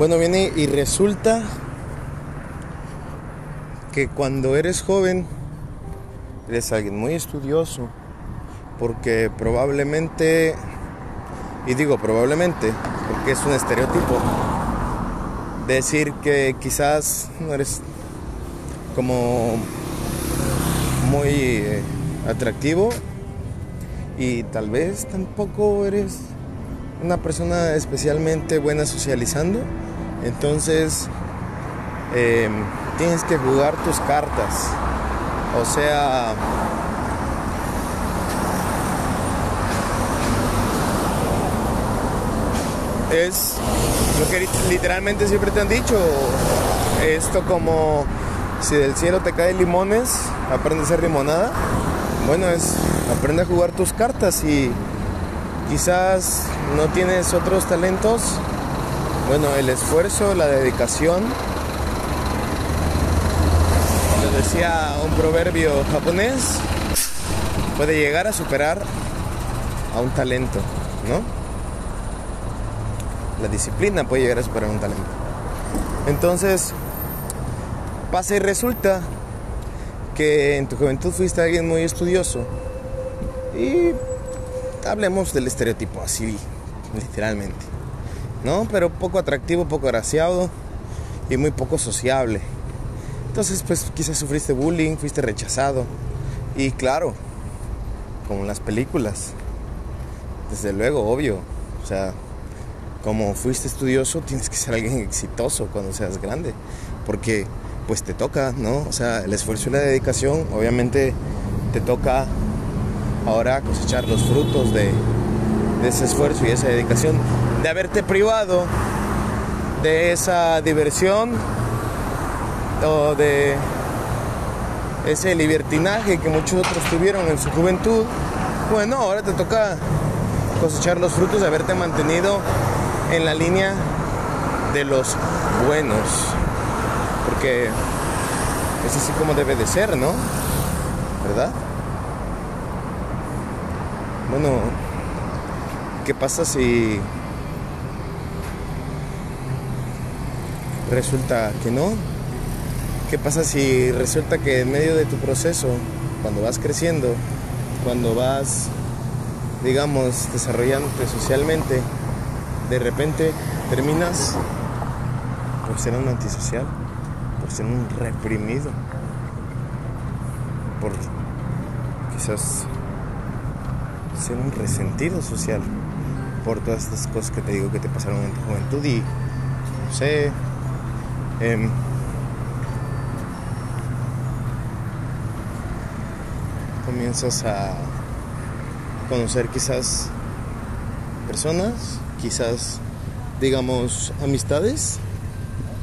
Bueno, viene y resulta que cuando eres joven eres alguien muy estudioso, porque probablemente, y digo probablemente, porque es un estereotipo, decir que quizás no eres como muy eh, atractivo y tal vez tampoco eres una persona especialmente buena socializando. Entonces em, tienes que jugar tus cartas. O sea, es lo que literalmente siempre te han dicho. Esto como si del cielo te caen limones, aprende a ser limonada. Bueno, es aprende a jugar tus cartas y quizás no tienes otros talentos. Bueno, el esfuerzo, la dedicación. Lo decía un proverbio japonés, puede llegar a superar a un talento, ¿no? La disciplina puede llegar a superar un talento. Entonces, pasa y resulta que en tu juventud fuiste alguien muy estudioso y hablemos del estereotipo así, literalmente, ¿no? Pero poco atractivo, poco agraciado y muy poco sociable. Entonces, pues quizás sufriste bullying, fuiste rechazado y claro, como en las películas, desde luego, obvio, o sea, como fuiste estudioso, tienes que ser alguien exitoso cuando seas grande, porque pues te toca, ¿no? O sea, el esfuerzo y la dedicación, obviamente te toca ahora cosechar los frutos de, ese esfuerzo y esa dedicación, de haberte privado de esa diversión o de ese libertinaje que muchos otros tuvieron en su juventud. Bueno, ahora te toca cosechar los frutos de haberte mantenido en la línea de los buenos. Porque es así como debe de ser, ¿no? ¿Verdad? Bueno, ¿qué pasa si resulta que no? ¿Qué pasa si resulta que en medio de tu proceso, cuando vas creciendo, cuando vas, digamos, desarrollándote socialmente, de repente terminas por ser un antisocial, por ser un reprimido, por quizás ser un resentido social por todas estas cosas que te digo que te pasaron en tu juventud y no sé em, comienzas a conocer quizás personas quizás digamos amistades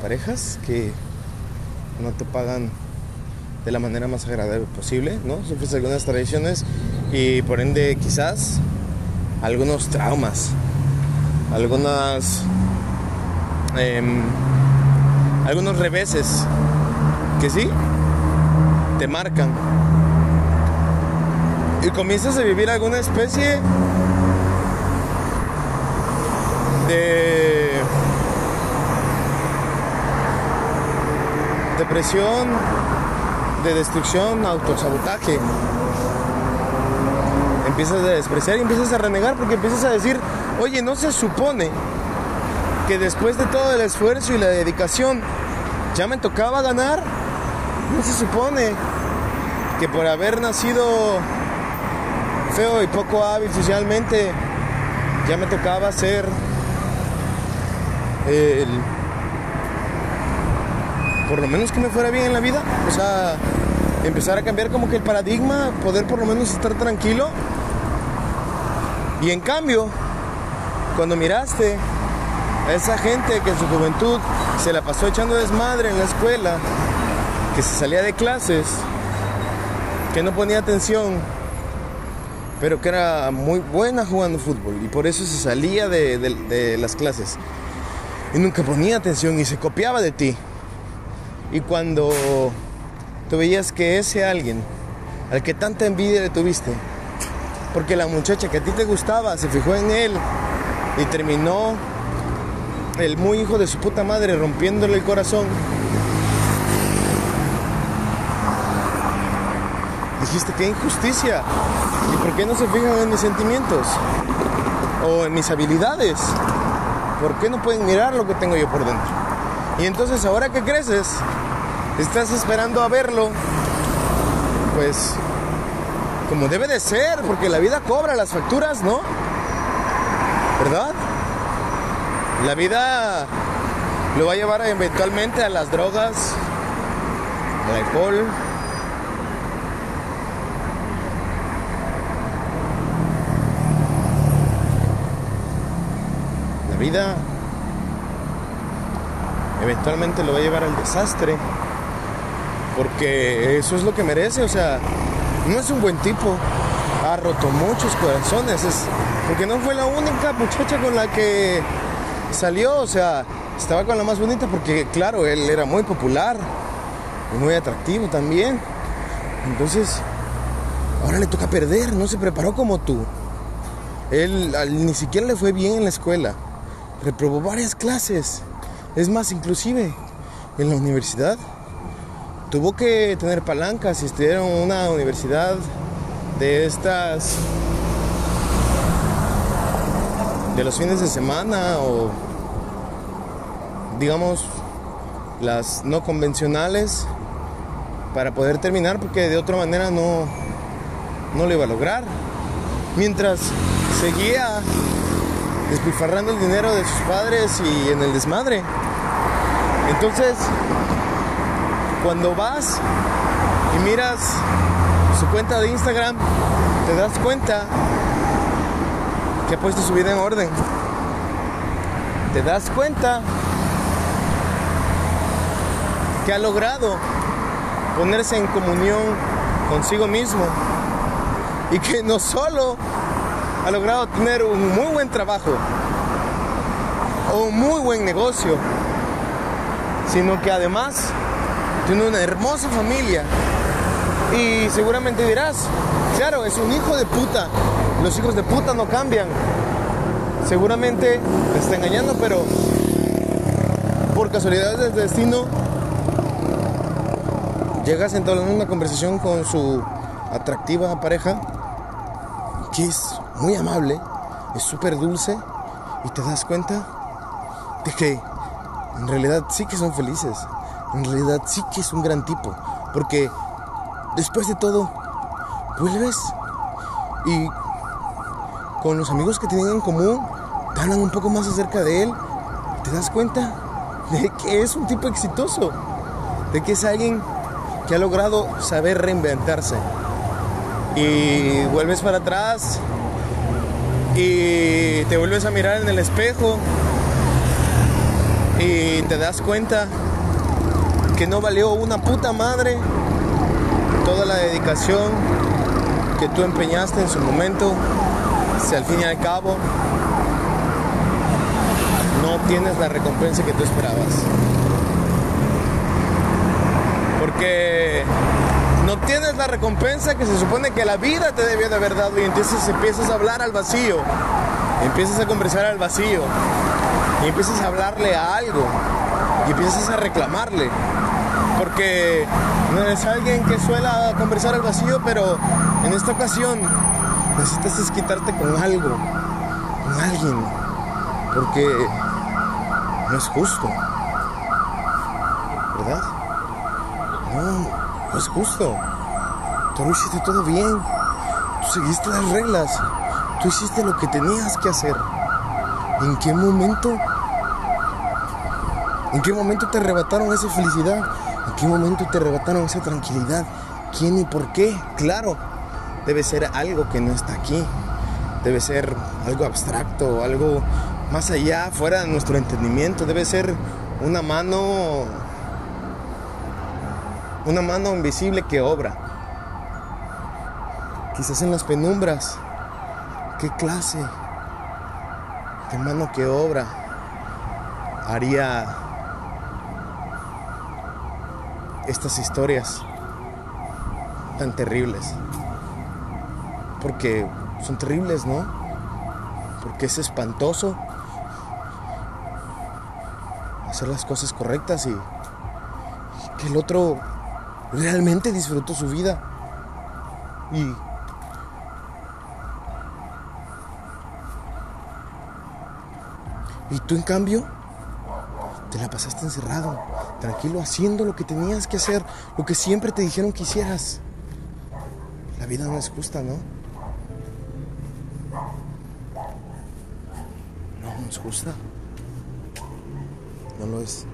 parejas que no te pagan de la manera más agradable posible, ¿no? Sufres algunas tradiciones y por ende quizás algunos traumas, algunas em, algunos reveses que sí te marcan. Y comienzas a vivir alguna especie de depresión, de destrucción, autosabotaje. Empiezas a despreciar y empiezas a renegar porque empiezas a decir, oye, no se supone que después de todo el esfuerzo y la dedicación ya me tocaba ganar. No se supone que por haber nacido feo y poco hábil socialmente ya me tocaba ser el por lo menos que me fuera bien en la vida, o sea, empezar a cambiar como que el paradigma, poder por lo menos estar tranquilo y en cambio, cuando miraste esa gente que en su juventud se la pasó echando desmadre en la escuela, que se salía de clases, que no ponía atención, pero que era muy buena jugando fútbol y por eso se salía de, las clases y nunca ponía atención y se copiaba de ti. Y cuando tú veías que ese alguien al que tanta envidia le tuviste, porque la muchacha que a ti te gustaba se fijó en él y terminó el muy hijo de su puta madre rompiéndole el corazón, dijiste qué injusticia. ¿Y por qué no se fijan en mis sentimientos? O en mis habilidades. ¿Por qué no pueden mirar lo que tengo yo por dentro? Y entonces ahora que creces, estás esperando a verlo, pues como debe de ser, porque la vida cobra las facturas, ¿no? ¿Verdad? La vida lo va a llevar eventualmente a las drogas, al alcohol. La vida eventualmente lo va a llevar al desastre, porque eso es lo que merece, o sea, no es un buen tipo, ha roto muchos corazones, es porque no fue la única muchacha con la que salió, o sea, estaba con la más bonita porque, claro, él era muy popular y muy atractivo también. Entonces, ahora le toca perder, no se preparó como tú. Él ni siquiera le fue bien en la escuela, reprobó varias clases. Es más, inclusive en la universidad tuvo que tener palancas y estudiar en una universidad de estas de los fines de semana o digamos las no convencionales para poder terminar porque de otra manera no no lo iba a lograr. Mientras seguía despilfarrando el dinero de sus padres y en el desmadre. Entonces cuando vas y miras su cuenta de Instagram te das cuenta que ha puesto su vida en orden. Te das cuenta que ha logrado ponerse en comunión consigo mismo y que no solo ha logrado tener un muy buen trabajo o un muy buen negocio, sino que además tiene una hermosa familia. Y seguramente dirás, claro, es un hijo de puta, los hijos de puta no cambian. Seguramente te está engañando, pero por casualidad del destino llegas a entablar una conversación con su atractiva pareja, que es muy amable, es súper dulce, y te das cuenta de que en realidad sí que son felices, en realidad sí que es un gran tipo, porque después de todo, vuelves y con los amigos que tienen en común, te hablan un poco más acerca de él, te das cuenta de que es un tipo exitoso, de que es alguien que ha logrado saber reinventarse. Y vuelves para atrás y te vuelves a mirar en el espejo y te das cuenta que no valió una puta madre toda la dedicación que tú empeñaste en su momento si al fin y al cabo no tienes la recompensa que tú esperabas. Porque no tienes la recompensa que se supone que la vida te debió de haber dado y entonces empiezas a hablar al vacío, empiezas a conversar al vacío y empiezas a hablarle a algo y empiezas a reclamarle. Porque no eres alguien que suela conversar al vacío, pero en esta ocasión necesitas desquitarte con algo, con alguien, porque no es justo, ¿verdad? No, no es justo. Tú lo hiciste todo bien, tú seguiste las reglas, tú hiciste lo que tenías que hacer. ¿En qué momento? ¿En qué momento te arrebataron esa felicidad? ¿En qué momento te arrebataron esa tranquilidad? ¿Quién y por qué? Claro, debe ser algo que no está aquí. Debe ser algo abstracto, algo más allá, fuera de nuestro entendimiento. Debe ser una mano, una mano invisible que obra. Quizás en las penumbras. ¿Qué clase de mano que obra haría estas historias tan terribles? Porque son terribles, ¿no? Porque es espantoso hacer las cosas correctas y que el otro realmente disfrutó su vida. Y tú en cambio te la pasaste encerrado, tranquilo, haciendo lo que tenías que hacer, lo que siempre te dijeron que hicieras. La vida no es justa, no es justa. No lo es.